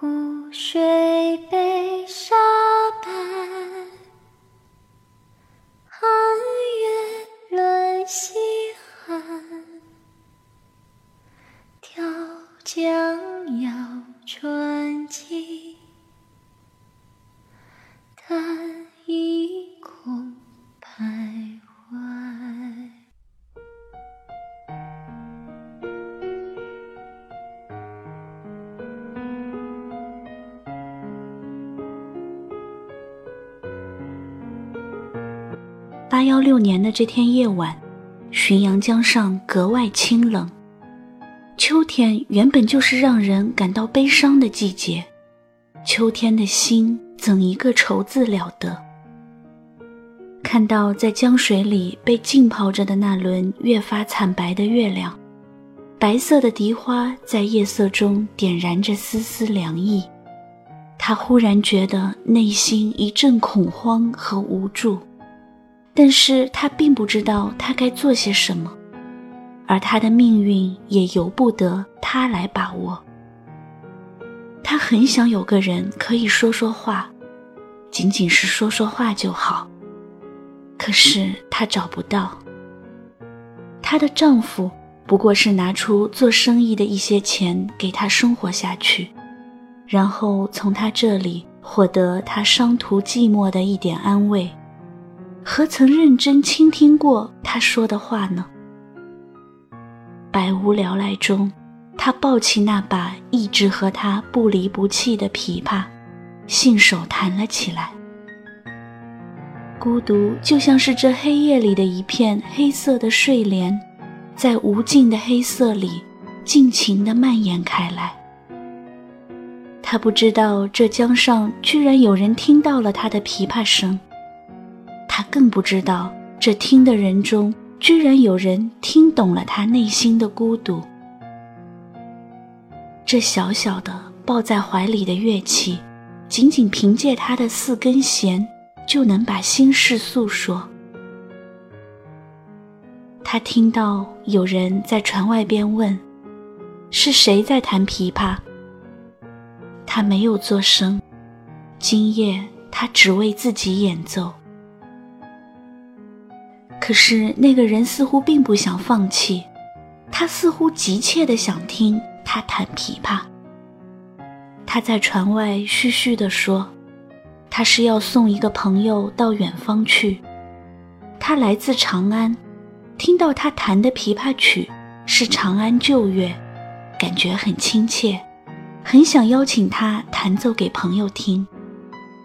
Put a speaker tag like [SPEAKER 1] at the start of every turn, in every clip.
[SPEAKER 1] 湖水
[SPEAKER 2] 悲伤。的这天夜晚，浔阳江上格外清冷。秋天原本就是让人感到悲伤的季节，秋天的心怎一个愁字了得？看到在江水里被浸泡着的那轮越发惨白的月亮，白色的荻花在夜色中点燃着丝丝凉意，他忽然觉得内心一阵恐慌和无助。但是他并不知道他该做些什么，而他的命运也由不得他来把握。他很想有个人可以说说话，仅仅是说说话就好。可是她找不到。她的丈夫不过是拿出做生意的一些钱给她生活下去，然后从她这里获得她伤途寂寞的一点安慰。何曾认真倾听过他说的话呢？百无聊赖中，他抱起那把一直和他不离不弃的琵琶，信手弹了起来。孤独就像是这黑夜里的一片黑色的睡莲，在无尽的黑色里尽情地蔓延开来。他不知道这江上居然有人听到了他的琵琶声。他更不知道，这听的人中居然有人听懂了他内心的孤独。这小小的抱在怀里的乐器，仅仅凭借他的四根弦，就能把心事诉说。他听到有人在船外边问：“是谁在弹琵琶？”他没有作声，今夜他只为自己演奏。可是那个人似乎并不想放弃，他似乎急切地想听他弹琵琶。他在船外絮絮地说：“他是要送一个朋友到远方去，他来自长安，听到他弹的琵琶曲是长安旧乐，感觉很亲切，很想邀请他弹奏给朋友听，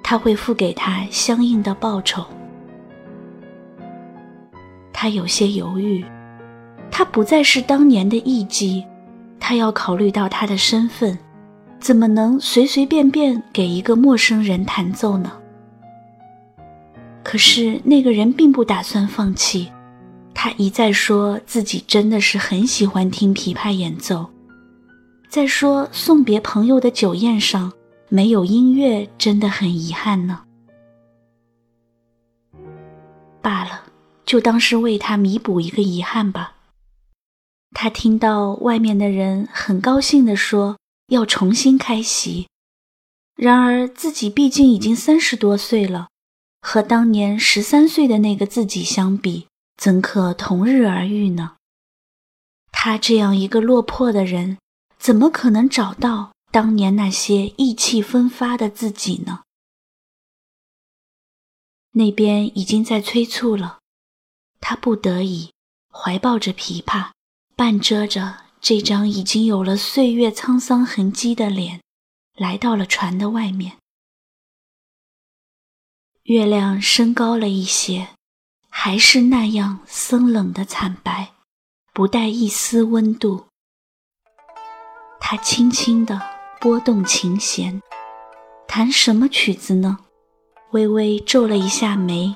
[SPEAKER 2] 他会付给他相应的报酬。”他有些犹豫，他不再是当年的艺妓，他要考虑到他的身份，怎么能随随便便给一个陌生人弹奏呢？可是那个人并不打算放弃，他一再说自己真的是很喜欢听琵琶演奏，再说送别朋友的酒宴上没有音乐真的很遗憾呢。罢了。就当是为他弥补一个遗憾吧。他听到外面的人很高兴地说要重新开席，然而自己毕竟已经三十多岁了，和当年十三岁的那个自己相比，怎可同日而语呢？他这样一个落魄的人，怎么可能找到当年那些意气风发的自己呢？那边已经在催促了。他不得已，怀抱着琵琶，半遮着这张已经有了岁月沧桑痕迹的脸，来到了船的外面。月亮升高了一些，还是那样森冷的惨白，不带一丝温度。他轻轻地拨动琴弦，弹什么曲子呢？微微皱了一下眉。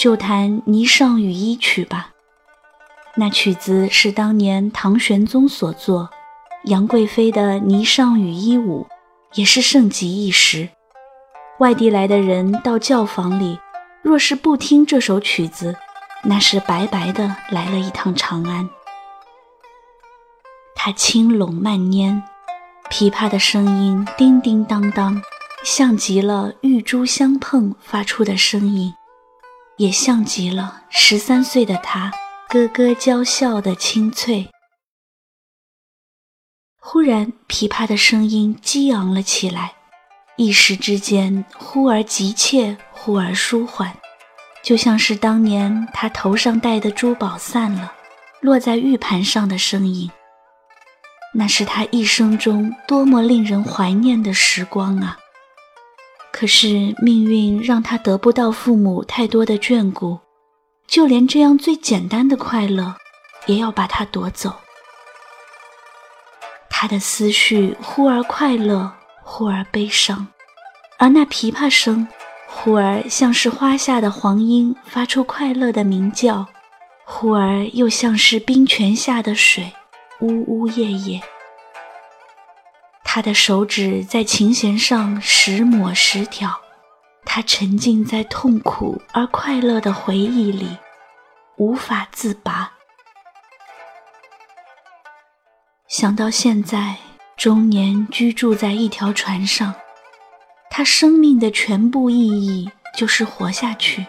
[SPEAKER 2] 就弹《霓裳羽衣曲》吧，那曲子是当年唐玄宗所作，杨贵妃的《霓裳羽衣舞》也是盛极一时。外地来的人到教坊里，若是不听这首曲子，那是白白的来了一趟长安。他轻拢慢捻，琵琶的声音叮叮当当，像极了玉珠相碰发出的声音，也像极了十三岁的他咯咯娇笑的清脆。忽然，琵琶的声音激昂了起来，一时之间，忽而急切，忽而舒缓，就像是当年他头上戴的珠宝散了，落在玉盘上的声音。那是他一生中多么令人怀念的时光啊！可是命运让他得不到父母太多的眷顾，就连这样最简单的快乐，也要把他夺走。他的思绪忽而快乐，忽而悲伤，而那琵琶声，忽而像是花下的黄莺发出快乐的鸣叫，忽而又像是冰泉下的水，呜呜咽咽。他的手指在琴弦上时抹时挑，他沉浸在痛苦而快乐的回忆里，无法自拔。想到现在，终年居住在一条船上，他生命的全部意义就是活下去，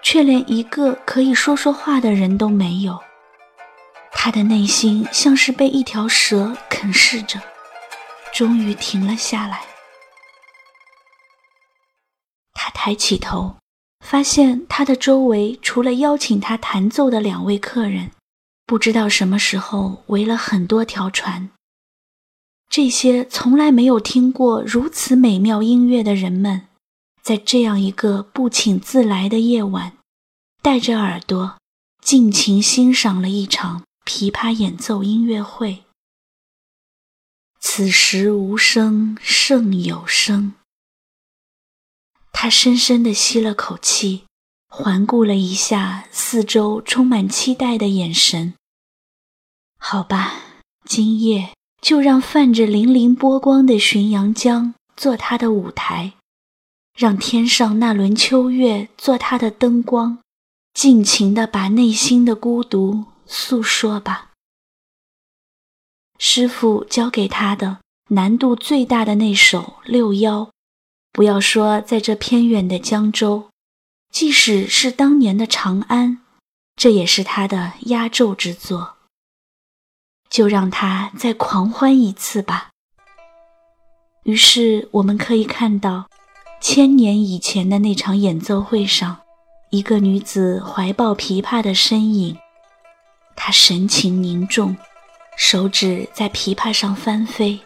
[SPEAKER 2] 却连一个可以说说话的人都没有。他的内心像是被一条蛇啃噬着，终于停了下来。他抬起头，发现他的周围除了邀请他弹奏的两位客人。不知道什么时候围了很多条船。这些从来没有听过如此美妙音乐的人们，在这样一个不请自来的夜晚，带着耳朵尽情欣赏了一场琵琶演奏音乐会。此时无声胜有声。他深深地吸了口气。环顾了一下四周，充满期待的眼神。好吧，今夜就让泛着粼粼波光的浔阳江做他的舞台，让天上那轮秋月做他的灯光，尽情地把内心的孤独诉说吧。师傅教给他的难度最大的那首六幺，不要说在这偏远的江州。即使是当年的长安，这也是他的压轴之作。就让他再狂欢一次吧。于是我们可以看到，千年以前的那场演奏会上，一个女子怀抱琵琶的身影。她神情凝重，手指在琵琶上翻飞。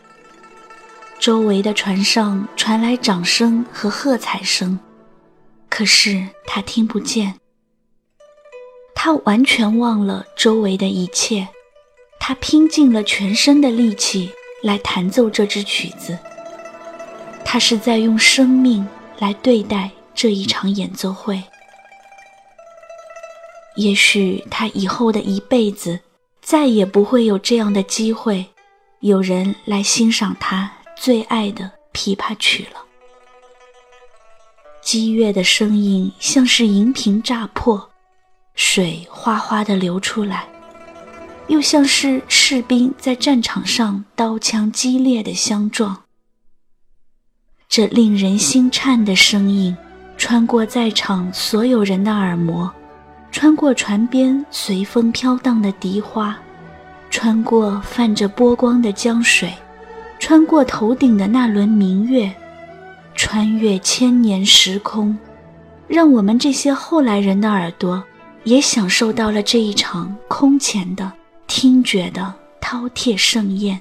[SPEAKER 2] 周围的船上传来掌声和喝彩声。可是他听不见，他完全忘了周围的一切，他拼尽了全身的力气来弹奏这支曲子。他是在用生命来对待这一场演奏会。也许他以后的一辈子再也不会有这样的机会，有人来欣赏他最爱的琵琶曲了。激越的声音像是银瓶炸破，水哗哗地流出来，又像是士兵在战场上刀枪激烈的相撞。这令人心颤的声音穿过在场所有人的耳膜，穿过船边随风飘荡的笛花，穿过泛着波光的江水，穿过头顶的那轮明月。穿越千年时空，让我们这些后来人的耳朵也享受到了这一场空前的听觉的饕餮盛宴。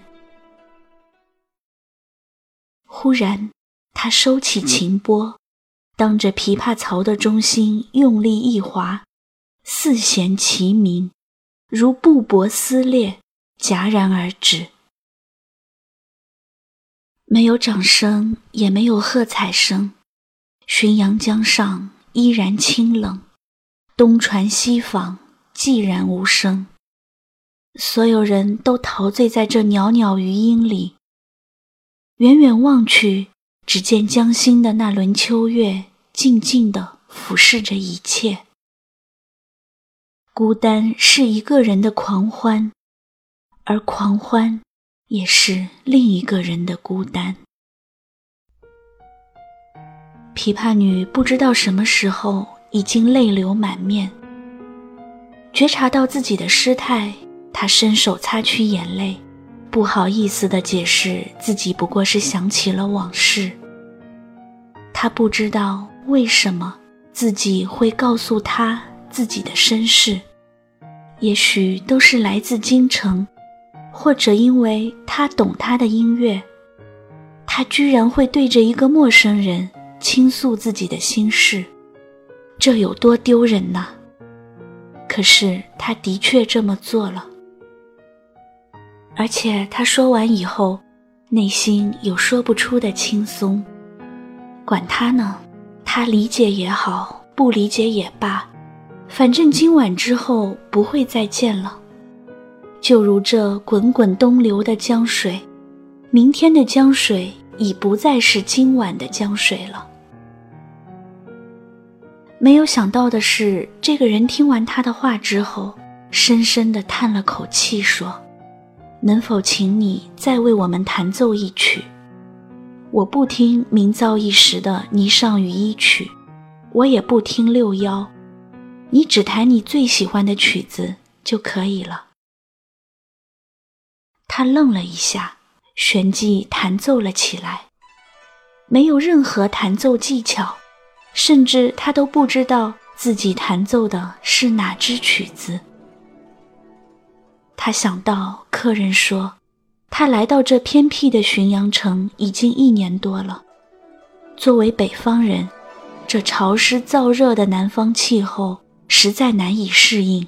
[SPEAKER 2] 忽然，他收起琴拨，当着琵琶槽的中心用力一划，四弦齐鸣，如布帛撕裂，戛然而止。没有掌声，也没有喝彩声，浔阳江上依然清冷，东船西舫寂然无声，所有人都陶醉在这袅袅余音里。远远望去，只见江心的那轮秋月静静地俯视着一切。孤单是一个人的狂欢，而狂欢。也是另一个人的孤单。琵琶女不知道什么时候已经泪流满面，觉察到自己的失态，她伸手擦去眼泪，不好意思地解释自己不过是想起了往事。她不知道为什么自己会告诉他自己的身世，也许都是来自京城，或者因为他懂他的音乐，他居然会对着一个陌生人。倾诉自己的心事，这有多丢人呐！可是他的确这么做了，而且他说完以后，内心有说不出的轻松。管他呢，他理解也好，不理解也罢，反正今晚之后不会再见了。就如这滚滚东流的江水，明天的江水。已不再是今晚的江水了。没有想到的是，这个人听完他的话之后，深深的叹了口气，说：“能否请你再为我们弹奏一曲？我不听名噪一时的《霓裳羽衣曲》，我也不听六幺，你只弹你最喜欢的曲子就可以了。”他愣了一下。旋即弹奏了起来，没有任何弹奏技巧，甚至他都不知道自己弹奏的是哪支曲子。他想到客人说，他来到这偏僻的浔阳城已经一年多了，作为北方人，这潮湿燥热的南方气候实在难以适应，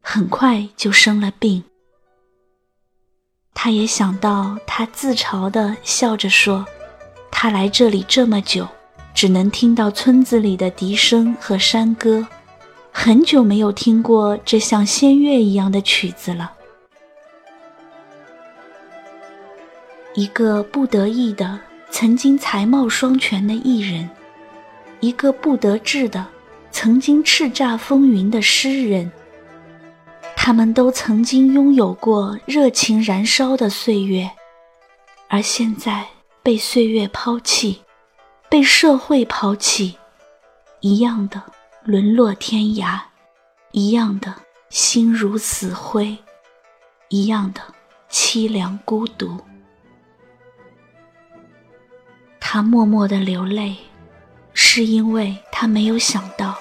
[SPEAKER 2] 很快就生了病。他也想到，他自嘲地笑着说：“他来这里这么久，只能听到村子里的笛声和山歌，很久没有听过这像仙乐一样的曲子了。”一个不得意的、曾经才貌双全的艺人，一个不得志的、曾经叱咤风云的诗人。他们都曾经拥有过热情燃烧的岁月，而现在被岁月抛弃，被社会抛弃，一样的沦落天涯，一样的心如死灰，一样的凄凉孤独。他默默的流泪，是因为他没有想到，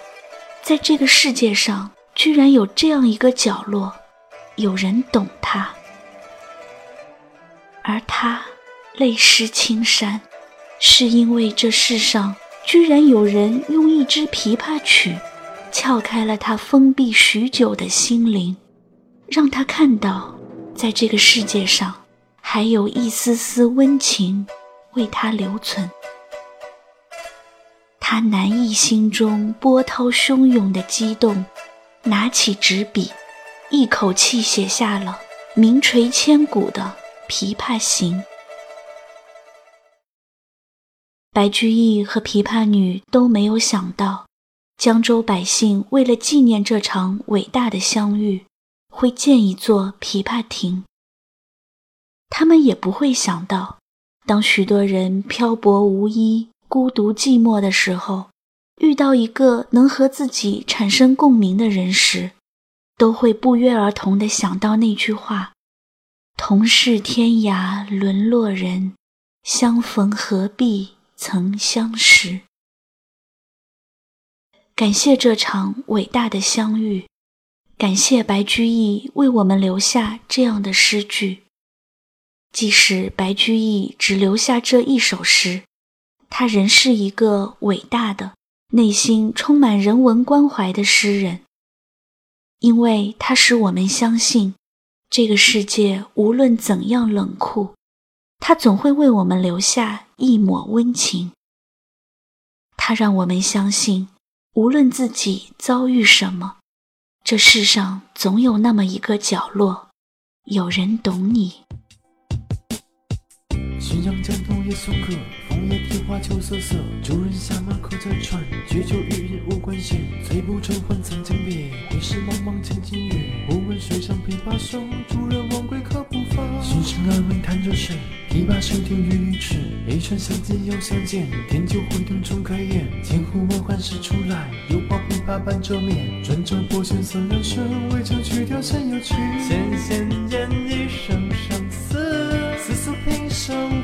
[SPEAKER 2] 在这个世界上。居然有这样一个角落，有人懂他，而他泪湿青衫，是因为这世上居然有人用一支琵琶曲，撬开了他封闭许久的心灵，让他看到，在这个世界上，还有一丝丝温情为他留存。他难抑心中波涛汹涌的激动。拿起纸笔，一口气写下了名垂千古的《琵琶行》。白居易和琵琶女都没有想到，江州百姓为了纪念这场伟大的相遇，会建一座琵琶亭。他们也不会想到，当许多人漂泊无依、孤独寂寞的时候。遇到一个能和自己产生共鸣的人时，都会不约而同地想到那句话：“同是天涯沦落人，相逢何必曾相识。”感谢这场伟大的相遇，感谢白居易为我们留下这样的诗句。即使白居易只留下这一首诗，他仍是一个伟大的。内心充满人文关怀的诗人，因为他使我们相信，这个世界无论怎样冷酷，他总会为我们留下一抹温情。他让我们相信，无论自己遭遇什么，这世上总有那么一个角落，有人懂你。
[SPEAKER 3] 浔阳江东夜宿客，枫叶荻花秋瑟瑟。主人下马客在船，举酒欲饮无关弦。醉不成欢惨将别，会是茫茫千金月。忽闻水上琵琶声，主人忘归客不发。寻声暗问弹着谁，琵琶声停欲语迟，一串相见又相见，添酒回灯重开眼，千呼万唤始出来，又抱琵琶半遮面，转轴拨弦三两声，未将曲调先有曲，
[SPEAKER 4] 弦弦掩一声声思，
[SPEAKER 3] 丝丝平生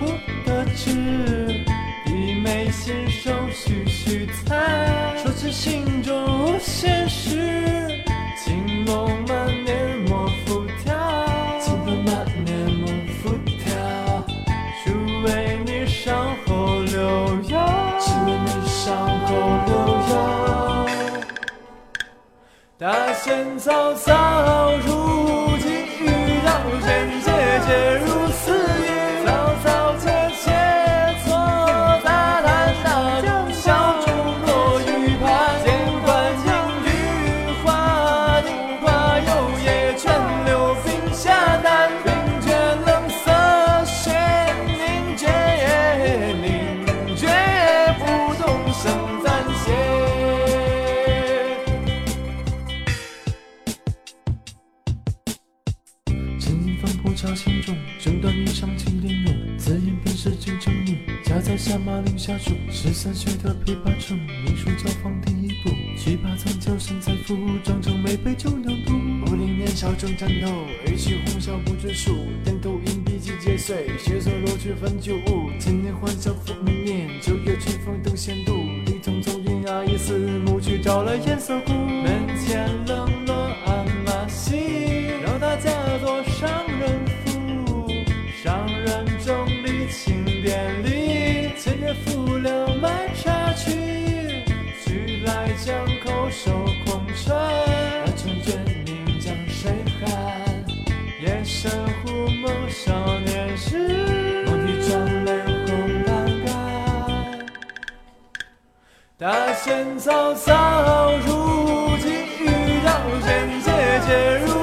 [SPEAKER 4] 大仙草草，如今遇绕人姐姐如五零年少正战斗，一曲红绡不知数，点头硬币几节碎，血色罗裙分九五。今年欢笑复明年，九月春风登仙渡，李匆匆饮阿姨四牧去照了颜色姑。门前冷落鞍马稀，老大嫁作商人妇。商人整理清便利，千月赴了买茶去，去来江口
[SPEAKER 3] 守
[SPEAKER 4] 大弦嘈嘈如急雨小弦切切
[SPEAKER 3] 如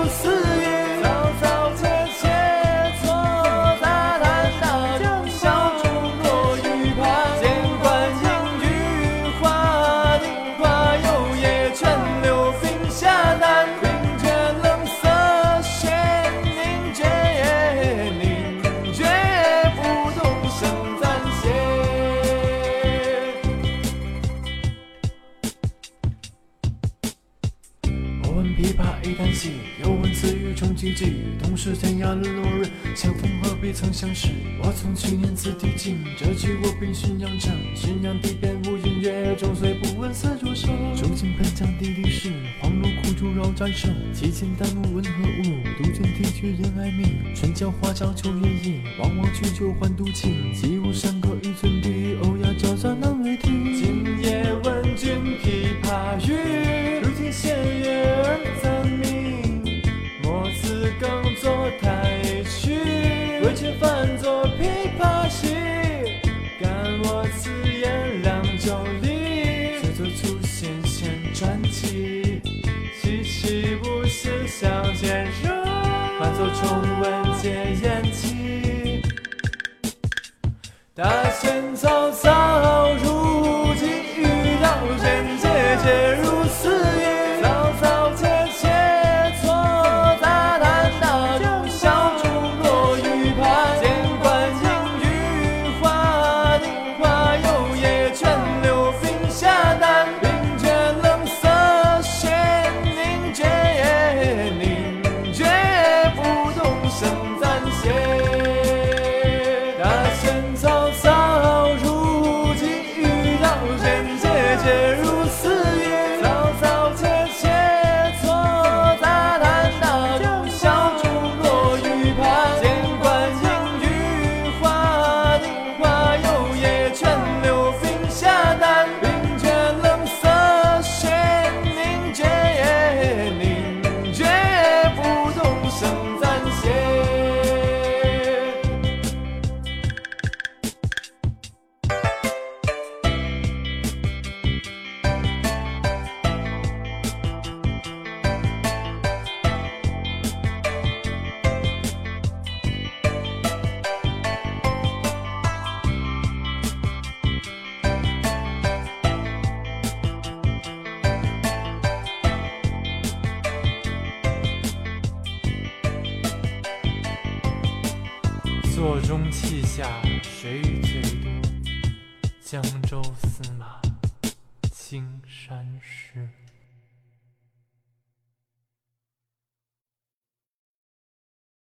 [SPEAKER 3] 此语。同是天涯沦落人，相逢何必曾相识。我从去年此地尽，这曲我凭浔阳城。浔阳地边无音乐，终岁不闻丝竹声。如今喷江地理时，黄芦苦竹绕战声。七千丹木问何物？杜鹃啼曲人哀鸣。春江花朝秋月夜，望望取酒还独倾。起舞山歌
[SPEAKER 4] 与村笛，重温戒烟下。